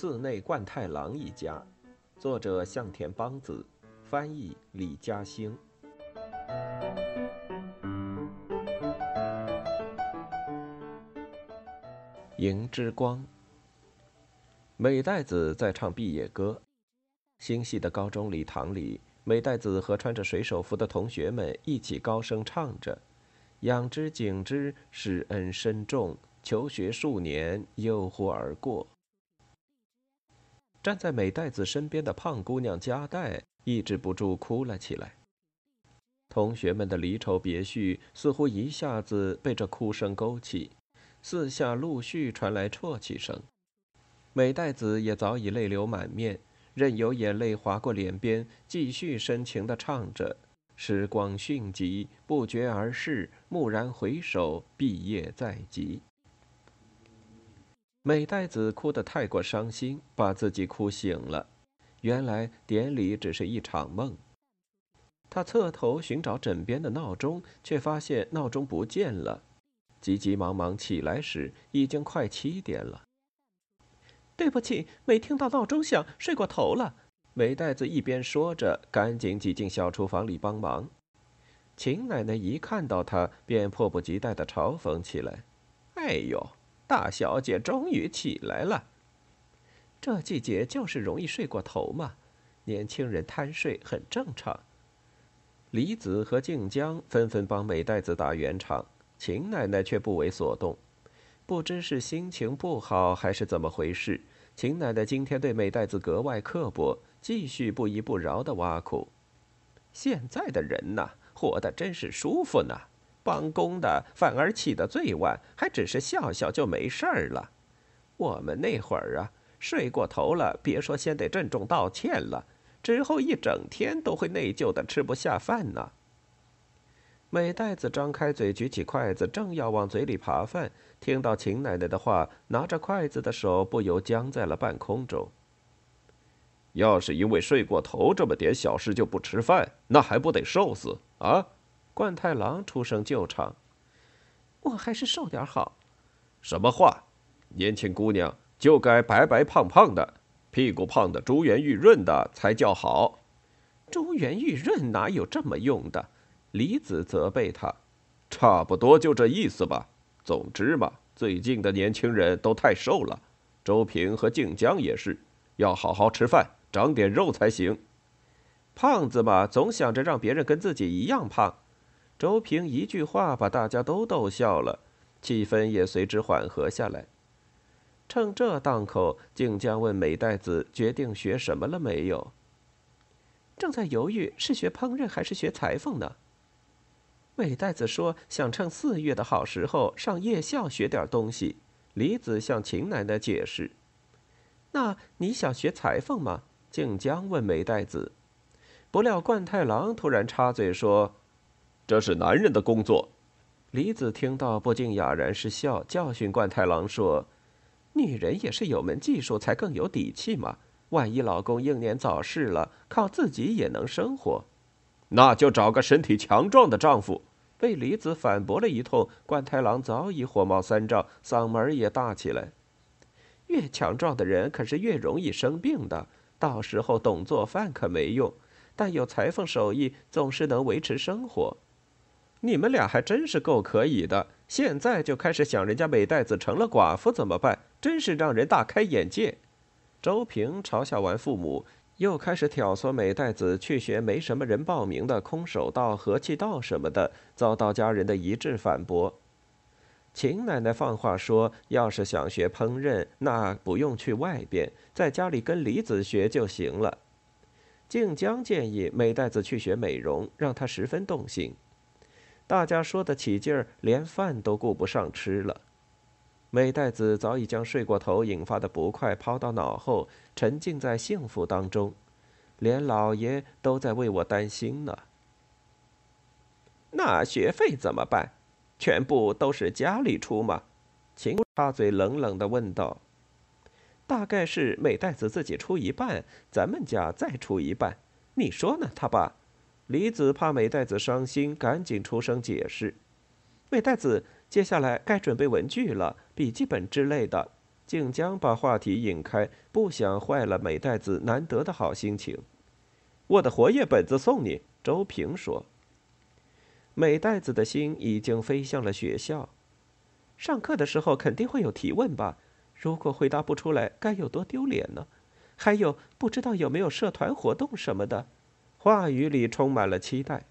寺内贯太郎一家，作者向田邦子，翻译李嘉兴。迎之光，美代子在唱毕业歌。星系的高中礼堂里，美代子和穿着水手服的同学们一起高声唱着：“仰之景之，施恩深重，求学数年，悠忽而过。”站在美代子身边的胖姑娘加代抑制不住哭了起来。同学们的离愁别绪似乎一下子被这哭声勾起，四下陆续传来啜泣声。美代子也早已泪流满面，任由眼泪划过脸边，继续深情地唱着：“时光迅疾，不觉而逝，蓦然回首，毕业在即。”美代子哭得太过伤心，把自己哭醒了。原来典礼只是一场梦。她侧头寻找枕边的闹钟，却发现闹钟不见了。急急忙忙起来时，已经快七点了。对不起，没听到闹钟响，睡过头了。美代子一边说着，赶紧挤进小厨房里帮忙。秦奶奶一看到她，便迫不及待地嘲讽起来：“哎呦！”大小姐终于起来了。这季节就是容易睡过头嘛，年轻人贪睡很正常。李子和静江纷纷帮美代子打圆场，秦奶奶却不为所动。不知是心情不好还是怎么回事，秦奶奶今天对美代子格外刻薄，继续不依不饶的挖苦。现在的人呐，活得真是舒服呢。帮工的反而起得最晚，还只是笑笑就没事了。我们那会儿啊，睡过头了，别说先得郑重道歉了，之后一整天都会内疚的吃不下饭呢。美袋子张开嘴，举起筷子，正要往嘴里扒饭，听到秦奶奶的话，拿着筷子的手不由僵在了半空中。要是因为睡过头这么点小事就不吃饭，那还不得瘦死啊？冠太郎出声救场：“我还是瘦点好。”“什么话？年轻姑娘就该白白胖胖的，屁股胖的珠圆玉润的才叫好。”“珠圆玉润哪有这么用的？”李子责备他。“差不多就这意思吧。总之嘛，最近的年轻人都太瘦了。周平和静江也是，要好好吃饭，长点肉才行。胖子嘛，总想着让别人跟自己一样胖。”周平一句话把大家都逗笑了，气氛也随之缓和下来。趁这档口，静江问美代子：“决定学什么了没有？”正在犹豫是学烹饪还是学裁缝呢。美代子说：“想趁四月的好时候上夜校学点东西。”李子向秦奶奶解释：“那你想学裁缝吗？”静江问美代子。不料冠太郎突然插嘴说。这是男人的工作。李子听到不禁哑然失笑，教训冠太郎说：“女人也是有门技术才更有底气嘛。万一老公英年早逝了，靠自己也能生活。那就找个身体强壮的丈夫。”被李子反驳了一通，冠太郎早已火冒三丈，嗓门也大起来：“越强壮的人可是越容易生病的，到时候懂做饭可没用，但有裁缝手艺总是能维持生活。”你们俩还真是够可以的！现在就开始想人家美代子成了寡妇怎么办？真是让人大开眼界。周平嘲笑完父母，又开始挑唆美代子去学没什么人报名的空手道、和气道什么的，遭到家人的一致反驳。秦奶奶放话说，要是想学烹饪，那不用去外边，在家里跟李子学就行了。静江建议美代子去学美容，让她十分动心。大家说得起劲儿，连饭都顾不上吃了。美代子早已将睡过头引发的不快抛到脑后，沉浸在幸福当中，连老爷都在为我担心呢。那学费怎么办？全部都是家里出吗？秦插嘴冷冷地问道。大概是美代子自己出一半，咱们家再出一半。你说呢，他爸？李子怕美代子伤心，赶紧出声解释：“美代子，接下来该准备文具了，笔记本之类的。静江把话题引开，不想坏了美代子难得的好心情。我的活页本子送你，周平说。美代子的心已经飞向了学校。上课的时候肯定会有提问吧？如果回答不出来，该有多丢脸呢？还有，不知道有没有社团活动什么的？话语里充满了期待。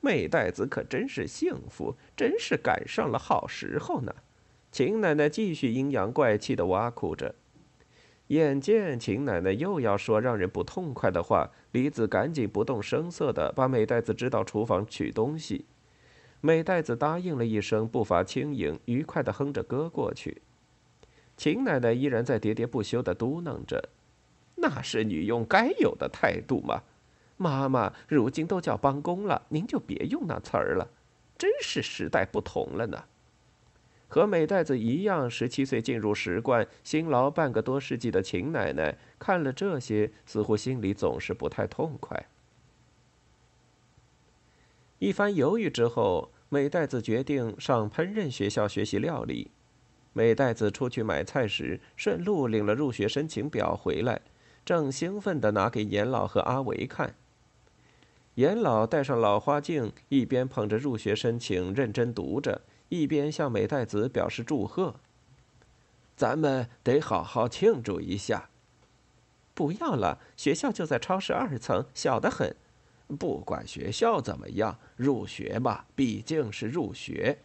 美代子可真是幸福，真是赶上了好时候呢。秦奶奶继续阴阳怪气的挖苦着。眼见秦奶奶又要说让人不痛快的话，李子赶紧不动声色的把美代子支到厨房取东西。美代子答应了一声，步伐轻盈，愉快的哼着歌过去。秦奶奶依然在喋喋不休的嘟囔着：“那是女佣该有的态度吗。”妈妈，如今都叫帮工了，您就别用那词儿了。真是时代不同了呢。和美袋子一样，十七岁进入使馆，辛劳半个多世纪的秦奶奶，看了这些，似乎心里总是不太痛快。一番犹豫之后，美袋子决定上烹饪学校学习料理。美袋子出去买菜时，顺路领了入学申请表回来，正兴奋地拿给严老和阿维看。严老戴上老花镜，一边捧着入学申请认真读着，一边向美代子表示祝贺。咱们得好好庆祝一下。不要了，学校就在超市二层，小得很。不管学校怎么样，入学嘛，毕竟是入学。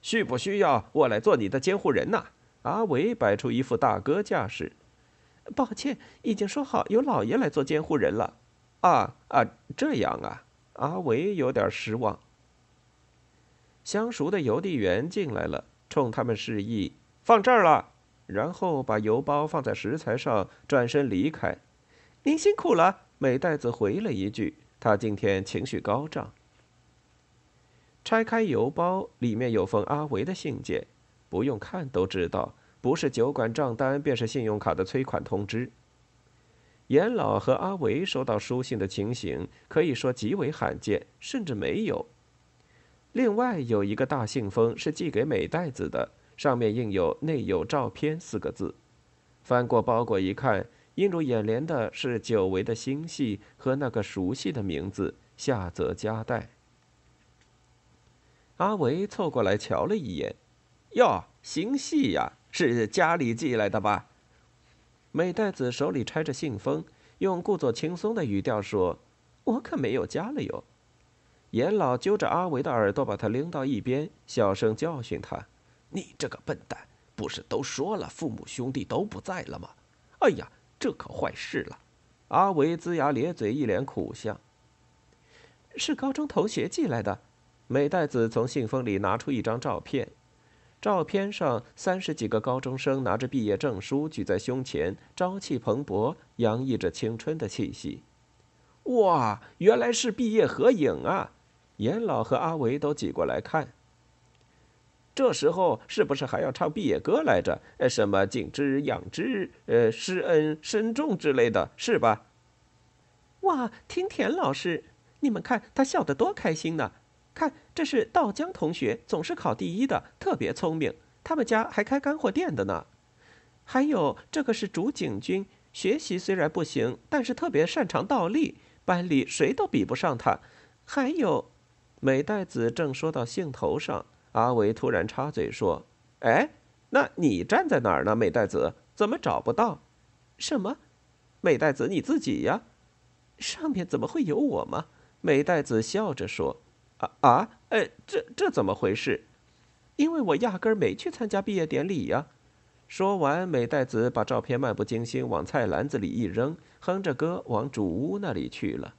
需不需要我来做你的监护人呢？阿伟摆出一副大哥架势。抱歉，已经说好由老爷来做监护人了。啊啊，这样啊！阿维有点失望。相熟的邮递员进来了，冲他们示意放这儿了，然后把邮包放在食材上，转身离开。您辛苦了，美袋子回了一句。他今天情绪高涨。拆开邮包，里面有封阿维的信件，不用看都知道，不是酒馆账单，便是信用卡的催款通知。严老和阿维收到书信的情形可以说极为罕见，甚至没有。另外有一个大信封是寄给美袋子的，上面印有“内有照片”四个字。翻过包裹一看，映入眼帘的是久违的心系和那个熟悉的名字——夏泽加代。阿维凑过来瞧了一眼，哟，心系呀，是家里寄来的吧？美代子手里揣着信封，用故作轻松的语调说：“我可没有家了哟。”严老揪着阿维的耳朵，把他拎到一边，小声教训他：“你这个笨蛋，不是都说了父母兄弟都不在了吗？哎呀，这可坏事了！”阿维龇牙咧嘴，一脸苦相。是高中同学寄来的。美代子从信封里拿出一张照片。照片上三十几个高中生拿着毕业证书举在胸前，朝气蓬勃，洋溢着青春的气息。哇，原来是毕业合影啊！严老和阿维都挤过来看。这时候是不是还要唱毕业歌来着？呃，什么敬之养之，呃，施恩深重之类的，是吧？哇，听田老师，你们看他笑得多开心呢！看，这是道江同学，总是考第一的，特别聪明。他们家还开干货店的呢。还有这个是竹井君，学习虽然不行，但是特别擅长倒立，班里谁都比不上他。还有，美代子正说到兴头上，阿维突然插嘴说：“哎，那你站在哪儿呢？美代子怎么找不到？什么？美代子你自己呀？上面怎么会有我吗？”美代子笑着说。啊啊！哎，这这怎么回事？因为我压根儿没去参加毕业典礼呀。说完，美代子把照片漫不经心往菜篮子里一扔，哼着歌往主屋那里去了。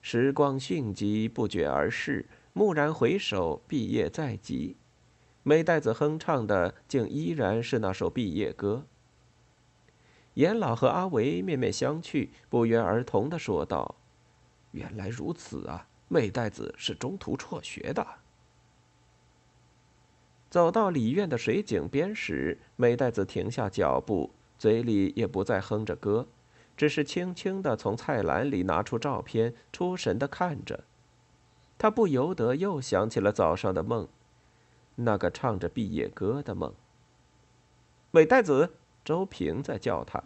时光迅疾，不觉而逝。蓦然回首，毕业在即。美代子哼唱的，竟依然是那首毕业歌。严老和阿维面面相觑，不约而同的说道：“原来如此啊！”美代子是中途辍学的。走到里院的水井边时，美代子停下脚步，嘴里也不再哼着歌，只是轻轻的从菜篮里拿出照片，出神的看着。他不由得又想起了早上的梦，那个唱着毕业歌的梦。美代子。”周平在叫他。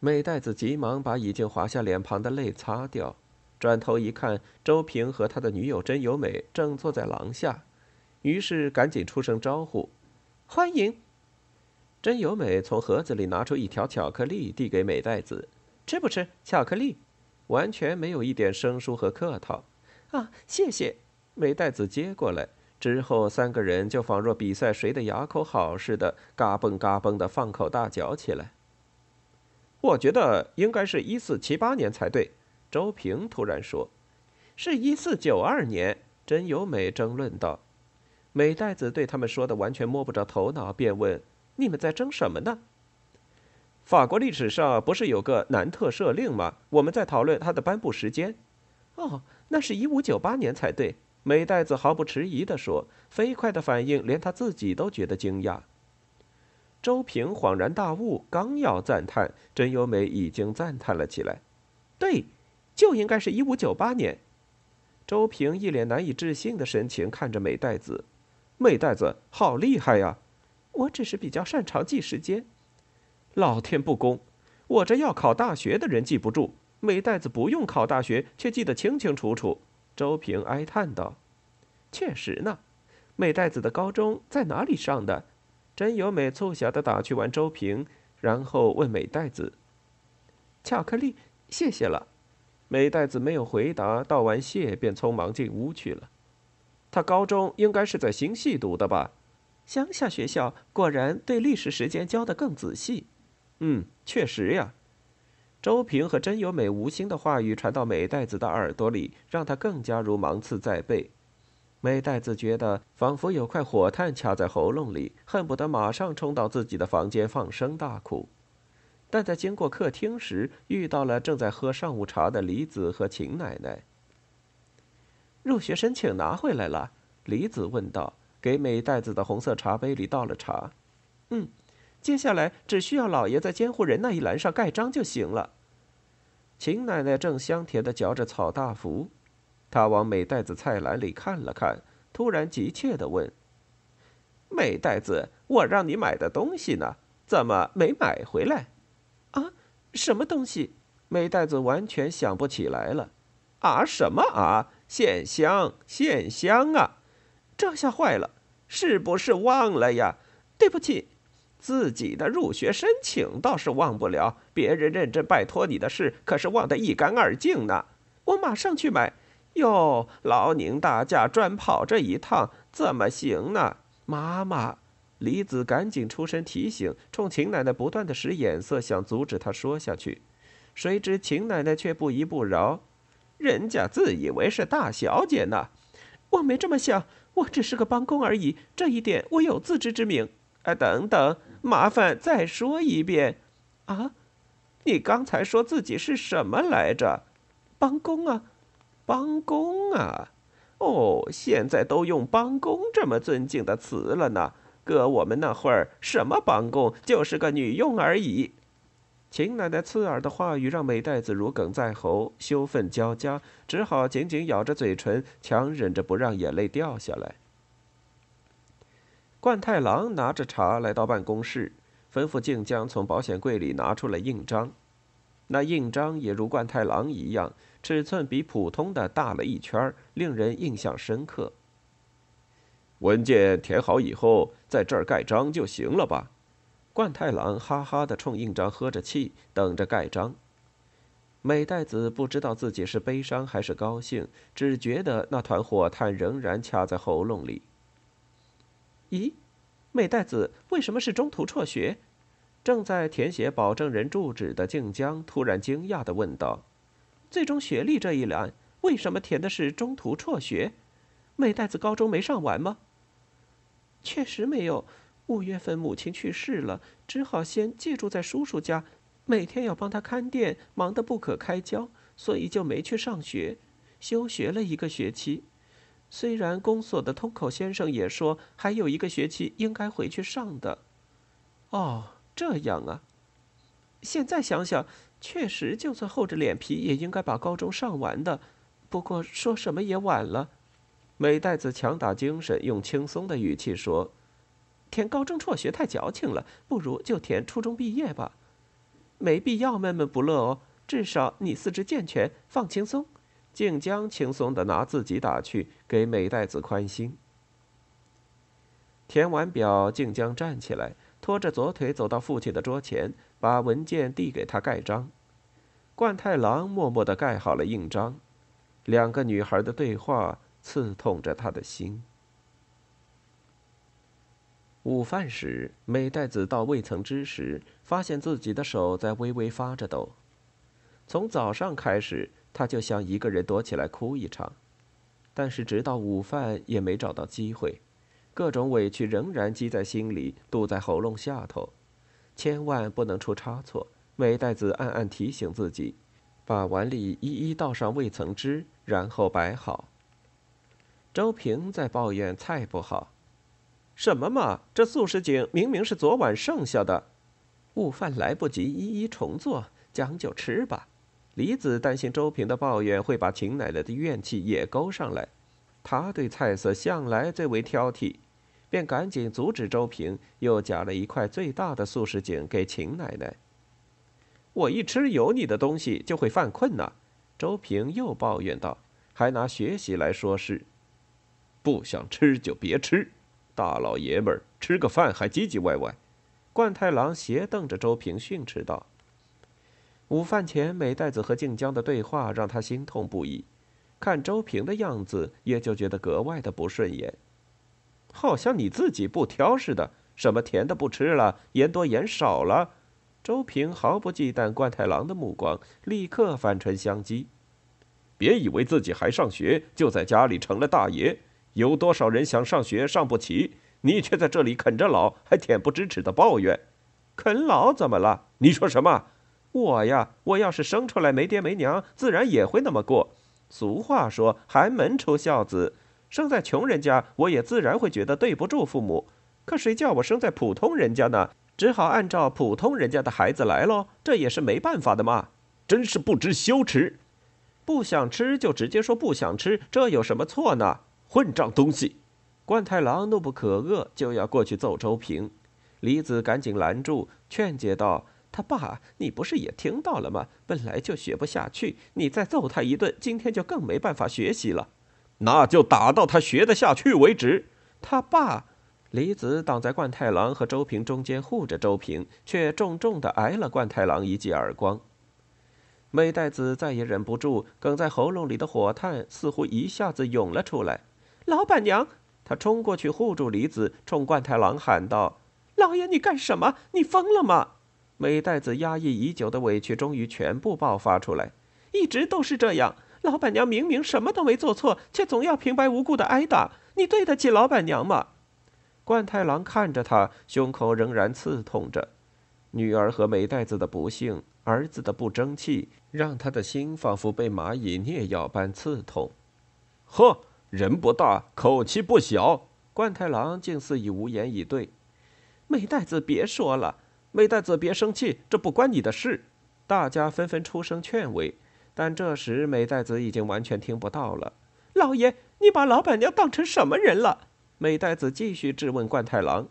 美代子急忙把已经滑下脸庞的泪擦掉，转头一看，周平和他的女友真由美正坐在廊下，于是赶紧出声招呼：“欢迎。”真由美从盒子里拿出一条巧克力，递给美代子：“吃不吃巧克力？”完全没有一点生疏和客套。啊，谢谢。美代子接过来之后，三个人就仿若比赛谁的牙口好似的，嘎嘣嘎嘣的放口大嚼起来。我觉得应该是一四七八年才对。周平突然说：“是一四九二年。”真由美争论道。美代子对他们说的完全摸不着头脑，便问。你们在争什么呢？法国历史上不是有个南特赦令吗？我们在讨论它的颁布时间。哦，那是一五九八年才对。美代子毫不迟疑地说，飞快的反应连他自己都觉得惊讶。周平恍然大悟，刚要赞叹，真由美已经赞叹了起来。对，就应该是一五九八年。周平一脸难以置信的神情看着美代子，美代子好厉害呀！我只是比较擅长记时间，老天不公，我这要考大学的人记不住，美代子不用考大学却记得清清楚楚。周平哀叹道：“确实呢，美代子的高中在哪里上的？”真由美促狭的打趣完周平，然后问美代子：“巧克力，谢谢了。”美袋子没有回答，道完谢便匆忙进屋去了。他高中应该是在新系读的吧？乡下学校果然对历史时间教得更仔细，嗯，确实呀。周平和真由美无心的话语传到美代子的耳朵里，让他更加如芒刺在背。美代子觉得仿佛有块火炭卡在喉咙里，恨不得马上冲到自己的房间放声大哭。但在经过客厅时，遇到了正在喝上午茶的李子和秦奶奶。入学申请拿回来了？李子问道。给美袋子的红色茶杯里倒了茶，嗯，接下来只需要老爷在监护人那一栏上盖章就行了。秦奶奶正香甜的嚼着草大福，她往美袋子菜篮里看了看，突然急切的问：“美袋子，我让你买的东西呢？怎么没买回来？”什么东西？美袋子完全想不起来了。啊，什么啊？线香，线香啊！这下坏了，是不是忘了呀？对不起，自己的入学申请倒是忘不了，别人认真拜托你的事可是忘得一干二净呢。我马上去买。哟，劳您大驾专跑这一趟，怎么行呢？妈妈，李子赶紧出声提醒，冲秦奶奶不断的使眼色，想阻止她说下去。谁知秦奶奶却不依不饶，人家自以为是大小姐呢。我没这么想。我只是个帮工而已，这一点我有自知之明。哎，等等，麻烦再说一遍。啊，你刚才说自己是什么来着？帮工啊，帮工啊。哦，现在都用帮工这么尊敬的词了呢。哥我们那会儿，什么帮工就是个女佣而已。秦奶奶刺耳的话语让美代子如鲠在喉，羞愤交加，只好紧紧咬着嘴唇，强忍着不让眼泪掉下来。冠太郎拿着茶来到办公室，吩咐静江从保险柜里拿出了印章。那印章也如冠太郎一样，尺寸比普通的大了一圈，令人印象深刻。文件填好以后，在这儿盖章就行了吧？冠太郎哈哈的冲印章喝着气，等着盖章。美代子不知道自己是悲伤还是高兴，只觉得那团火炭仍然卡在喉咙里。咦，美代子为什么是中途辍学？正在填写保证人住址的静江突然惊讶的问道：“最终学历这一栏为什么填的是中途辍学？美代子高中没上完吗？”确实没有。五月份母亲去世了，只好先借住在叔叔家，每天要帮他看店，忙得不可开交，所以就没去上学，休学了一个学期。虽然公所的通口先生也说还有一个学期应该回去上的。哦，这样啊。现在想想，确实就算厚着脸皮也应该把高中上完的。不过说什么也晚了。美代子强打精神，用轻松的语气说。填高中辍学太矫情了，不如就填初中毕业吧。没必要闷闷不乐哦，至少你四肢健全，放轻松。静江轻松的拿自己打趣，给美代子宽心。填完表，静江站起来，拖着左腿走到父亲的桌前，把文件递给他盖章。冠太郎默默的盖好了印章。两个女孩的对话刺痛着他的心。午饭时，美代子到未曾知时，发现自己的手在微微发着抖。从早上开始，他就想一个人躲起来哭一场，但是直到午饭也没找到机会，各种委屈仍然积在心里，堵在喉咙下头，千万不能出差错。美代子暗暗提醒自己，把碗里一一倒上味噌汁，然后摆好。周平在抱怨菜不好。什么嘛！这素食景明明是昨晚剩下的，午饭来不及一一重做，将就吃吧。李子担心周平的抱怨会把秦奶奶的怨气也勾上来，他对菜色向来最为挑剔，便赶紧阻止周平，又夹了一块最大的素食景给秦奶奶。我一吃油腻的东西就会犯困呐，周平又抱怨道，还拿学习来说事，不想吃就别吃。大老爷们儿吃个饭还唧唧歪歪，冠太郎斜瞪着周平训斥道。午饭前，美代子和静江的对话让他心痛不已，看周平的样子也就觉得格外的不顺眼，好像你自己不挑似的，什么甜的不吃了，盐多盐少了。周平毫不忌惮冠太郎的目光，立刻反唇相讥：“别以为自己还上学，就在家里成了大爷。”有多少人想上学上不起？你却在这里啃着老，还恬不知耻的抱怨。啃老怎么了？你说什么？我呀，我要是生出来没爹没娘，自然也会那么过。俗话说，寒门出孝子。生在穷人家，我也自然会觉得对不住父母。可谁叫我生在普通人家呢？只好按照普通人家的孩子来喽。这也是没办法的嘛。真是不知羞耻！不想吃就直接说不想吃，这有什么错呢？混账东西！冠太郎怒不可遏，就要过去揍周平。李子赶紧拦住，劝解道：“他爸，你不是也听到了吗？本来就学不下去，你再揍他一顿，今天就更没办法学习了。那就打到他学得下去为止。”他爸，李子挡在冠太郎和周平中间护着周平，却重重的挨了冠太郎一记耳光。美代子再也忍不住，哽在喉咙里的火炭似乎一下子涌了出来。老板娘，他冲过去护住李子，冲冠太郎喊道：“老爷，你干什么？你疯了吗？”美代子压抑已久的委屈终于全部爆发出来。一直都是这样，老板娘明明什么都没做错，却总要平白无故的挨打。你对得起老板娘吗？冠太郎看着他，胸口仍然刺痛着。女儿和美代子的不幸，儿子的不争气，让他的心仿佛被蚂蚁啮咬般刺痛。呵。人不大，口气不小。冠太郎竟似已无言以对。美代子，别说了，美代子，别生气，这不关你的事。大家纷纷出声劝慰，但这时美代子已经完全听不到了。老爷，你把老板娘当成什么人了？美代子继续质问冠太郎。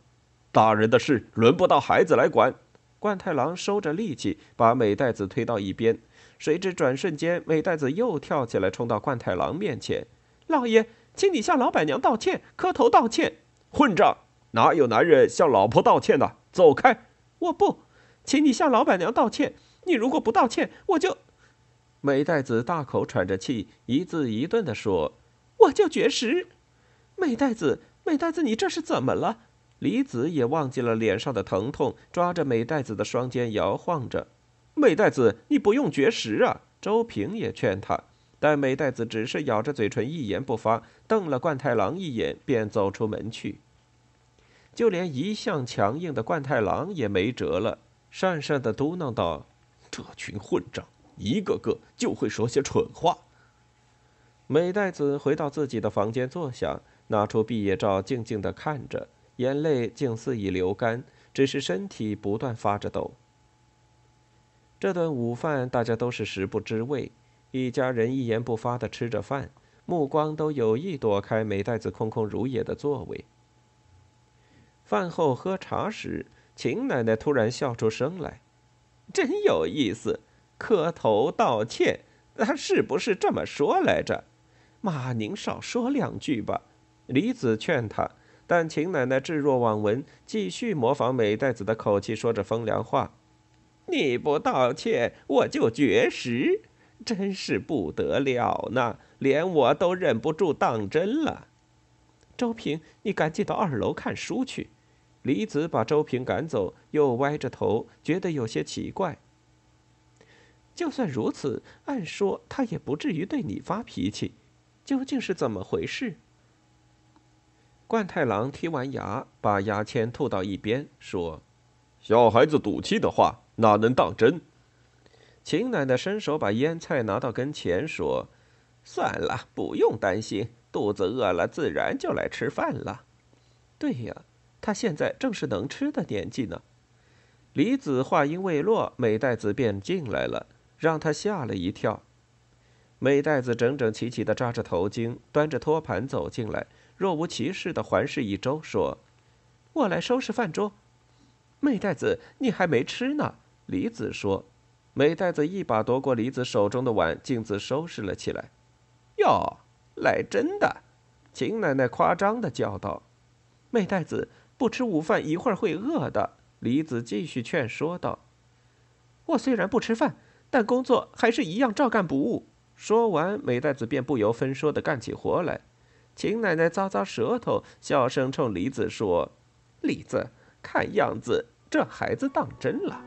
大人的事轮不到孩子来管。冠太郎收着力气，把美代子推到一边。谁知转瞬间，美代子又跳起来，冲到冠太郎面前。老爷，请你向老板娘道歉，磕头道歉。混账！哪有男人向老婆道歉的？走开！我不，请你向老板娘道歉。你如果不道歉，我就……美代子大口喘着气，一字一顿地说：“我就绝食。”美代子，美代子，你这是怎么了？李子也忘记了脸上的疼痛，抓着美代子的双肩摇晃着。美代子，你不用绝食啊！周平也劝他。但美代子只是咬着嘴唇，一言不发，瞪了冠太郎一眼，便走出门去。就连一向强硬的冠太郎也没辙了，讪讪的嘟囔道：“这群混账，一个个就会说些蠢话。”美代子回到自己的房间坐下，拿出毕业照，静静的看着，眼泪竟似已流干，只是身体不断发着抖。这顿午饭，大家都是食不知味。一家人一言不发地吃着饭，目光都有意躲开美代子空空如也的座位。饭后喝茶时，秦奶奶突然笑出声来：“真有意思，磕头道歉，他是不是这么说来着？”妈，您少说两句吧。李子劝他，但秦奶奶置若罔闻，继续模仿美代子的口气说着风凉话：“你不道歉，我就绝食，真是不得了呢，连我都忍不住当真了。”周平，你赶紧到二楼看书去。李子把周平赶走，又歪着头，觉得有些奇怪。就算如此，按说他也不至于对你发脾气。究竟是怎么回事？冠太郎剔完牙，把牙签吐到一边，说：“小孩子赌气的话，哪能当真？”秦奶奶伸手把腌菜拿到跟前，说：“算了，不用担心，肚子饿了自然就来吃饭了。”对呀，他现在正是能吃的年纪呢。李子话音未落，美代子便进来了，让他吓了一跳。美袋子整整齐齐地扎着头巾，端着托盘走进来，若无其事地环视一周，说：“我来收拾饭桌。”美袋子，你还没吃呢。李子说。美袋子一把夺过李子手中的碗，径自收拾了起来。哟，来真的！秦奶奶夸张地叫道：“美袋子，不吃午饭一会儿会饿的。”李子继续劝说道：“我虽然不吃饭，但工作还是一样照干不误。”说完，美代子便不由分说地干起活来。秦奶奶咂咂舌头，小声冲李子说：“李子，看样子这孩子当真了。”